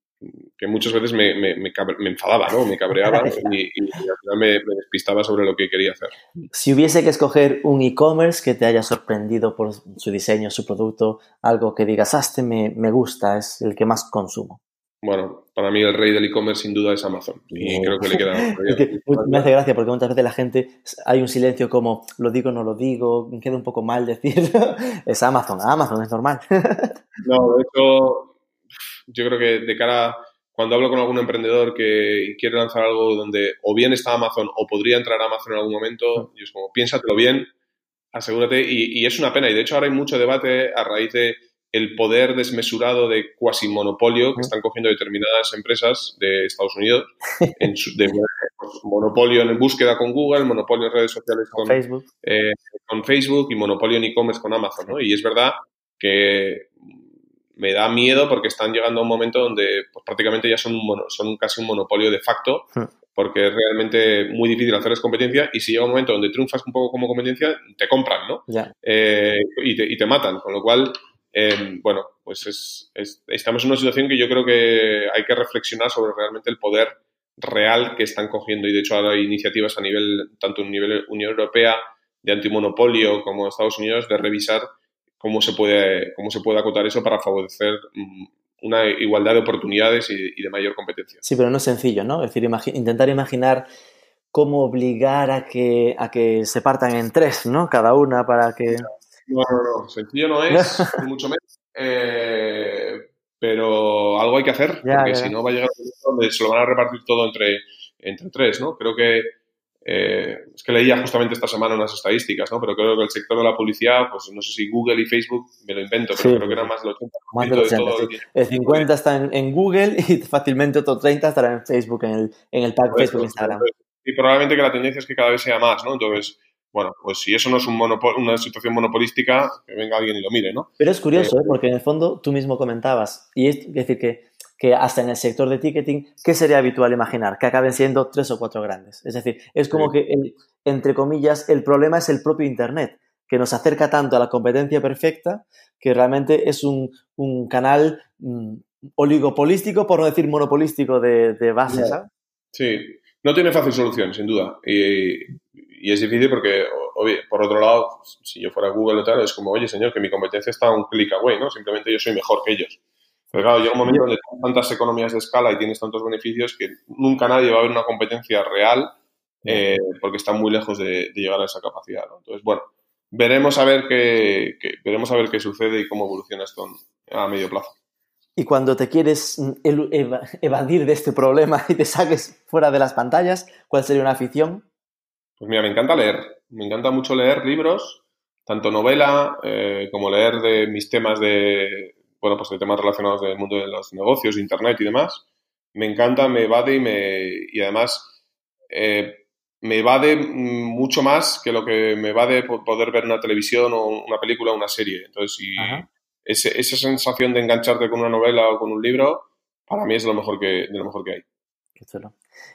que muchas veces me, me, me, enfadaba, ¿no? Me cabreaba *laughs* y, al final me, despistaba sobre lo que quería hacer. Si hubiese que escoger un e-commerce que te haya sorprendido por su diseño, su producto, algo que digas, ah, este me, gusta, es el que más consumo. Bueno, para mí el rey del e-commerce sin duda es Amazon y creo que le queda... *laughs* me hace gracia porque muchas veces la gente hay un silencio como lo digo, no lo digo, queda un poco mal decirlo. *laughs* es Amazon, Amazon es normal. *laughs* no, de hecho yo creo que de cara, cuando hablo con algún emprendedor que quiere lanzar algo donde o bien está Amazon o podría entrar Amazon en algún momento, yo es como, piénsatelo bien, asegúrate, y, es una pena, y de hecho ahora hay mucho debate a raíz de el poder desmesurado de cuasi monopolio que están cogiendo determinadas empresas de Estados Unidos, en de, monopolio en búsqueda con Google, monopolio en redes sociales con, Facebook, eh, con Facebook y monopolio en e-commerce con Amazon. ¿no? Y es verdad que me da miedo porque están llegando a un momento donde pues, prácticamente ya son, son casi un monopolio de facto, hmm. porque es realmente muy difícil hacerles competencia y si llega un momento donde triunfas un poco como competencia, te compran, ¿no? Eh, y, te, y, te, matan, con lo cual, em, bueno, pues es, estamos en una situación que yo creo que hay que reflexionar sobre realmente el poder real que están cogiendo y de hecho ahora hay iniciativas a nivel, tanto a nivel Unión Europea, de antimonopolio como Estados Unidos, de revisar cómo se puede, cómo se puede acotar eso para favorecer mm, una igualdad de oportunidades y, de mayor competencia. Sí, pero no es sencillo, ¿no? Es decir, intentar imaginar cómo obligar a que, a que se partan en tres, ¿no? Cada una para que... No, no, no, sencillo no es, *laughs* mucho menos. Eh, pero algo hay que hacer, porque si no va a llegar a un momento donde se lo van a repartir todo entre, entre tres, ¿no? Creo que eh, es que leía justamente esta semana unas estadísticas, ¿no? Pero creo que el sector de la publicidad, pues no sé si Google y Facebook, me lo invento, pero creo que era más del 80%. Más del 80, el, 50 está en, Google y *laughs* fácilmente otro 30 estará en Facebook, en el, en el pack Facebook Instagram. Y probablemente que la tendencia es que cada vez sea más, ¿no? Entonces, bueno, pues si eso no es un una situación monopolística, que venga alguien y lo mire, ¿no? Pero es curioso, eh, ¿eh? porque en el fondo tú mismo comentabas, y es decir, que que hasta en el sector de ticketing, ¿qué sería habitual imaginar? Que acaben siendo tres o cuatro grandes. Es decir, es como que, entre comillas, el problema es el propio Internet, que nos acerca tanto a la competencia perfecta que realmente es un, canal mm, oligopolístico, por no decir monopolístico de, de base, Sí, no tiene fácil solución, sin duda. Y, es difícil porque, por otro lado, si yo fuera Google o tal, es como, oye, señor, que mi competencia está un clic away, ¿no? Simplemente yo soy mejor que ellos. Pero claro, llega un momento donde tienes tantas economías de escala y tienes tantos beneficios que nunca nadie va a ver una competencia real eh, porque está muy lejos de, llegar a esa capacidad. Entonces, bueno, veremos a ver qué, veremos a ver qué sucede y cómo evoluciona esto a medio plazo. Y cuando te quieres evadir de este problema *laughs* y te saques fuera de las pantallas, ¿cuál sería una afición? Pues mira, me encanta leer. Me encanta mucho leer libros, tanto novela eh, como leer de mis temas de, bueno, pues de temas relacionados del mundo de los negocios, internet y demás. Me encanta, me evade y, me, y además eh, me evade mucho más que lo que me evade poder ver una televisión o una película o una serie. Entonces, esa sensación de engancharte con una novela o con un libro, para mí es lo mejor que, de lo mejor que hay. Qué chulo.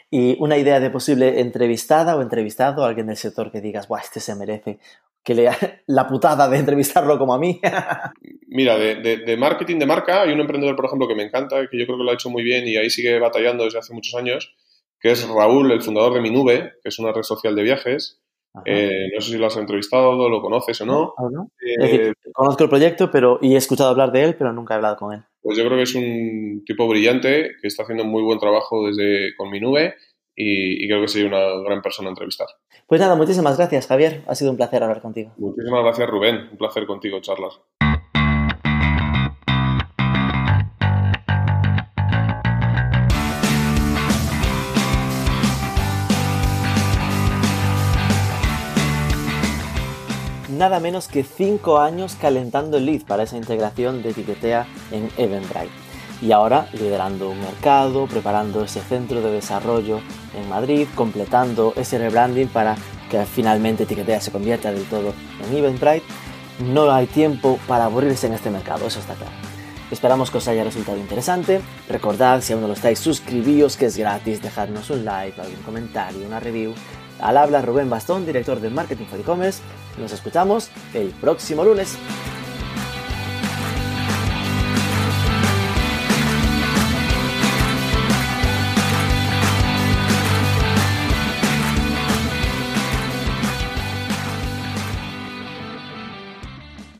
¿Y una idea de posible entrevistada o entrevistado, alguien del sector que digas, Buah, este se merece que le *laughs* la putada de entrevistarlo como a mí? *laughs* Mira, de, marketing de marca, hay un emprendedor, por ejemplo, que me encanta, que yo creo que lo ha hecho muy bien y ahí sigue batallando desde hace muchos años, que es Raúl, el fundador de Minube, que es una red social de viajes. Eh, no sé si lo has entrevistado, lo conoces o no. Eh, conozco el proyecto pero, y he escuchado hablar de él, pero nunca he hablado con él. Pues yo creo que es un tipo brillante que está haciendo muy buen trabajo desde con Minube y, y creo que sería una gran persona a entrevistar. Pues nada, muchísimas gracias, Javier. Ha sido un placer hablar contigo. Muchísimas gracias, Rubén. Un placer contigo charlar. Nada menos que 5 años calentando el lead para esa integración de Etiquetea en Eventbrite. Y ahora liderando un mercado, preparando ese centro de desarrollo en Madrid, completando ese rebranding para que finalmente Etiquetea se convierta del todo en Eventbrite. No hay tiempo para aburrirse en este mercado, eso está claro. Esperamos que os haya resultado interesante. Recordad, si aún no lo estáis, suscribíos que es gratis, dejadnos un like, algún comentario, una review al habla Rubén Bastón, director de Marketing for E-Commerce. Nos escuchamos el próximo lunes.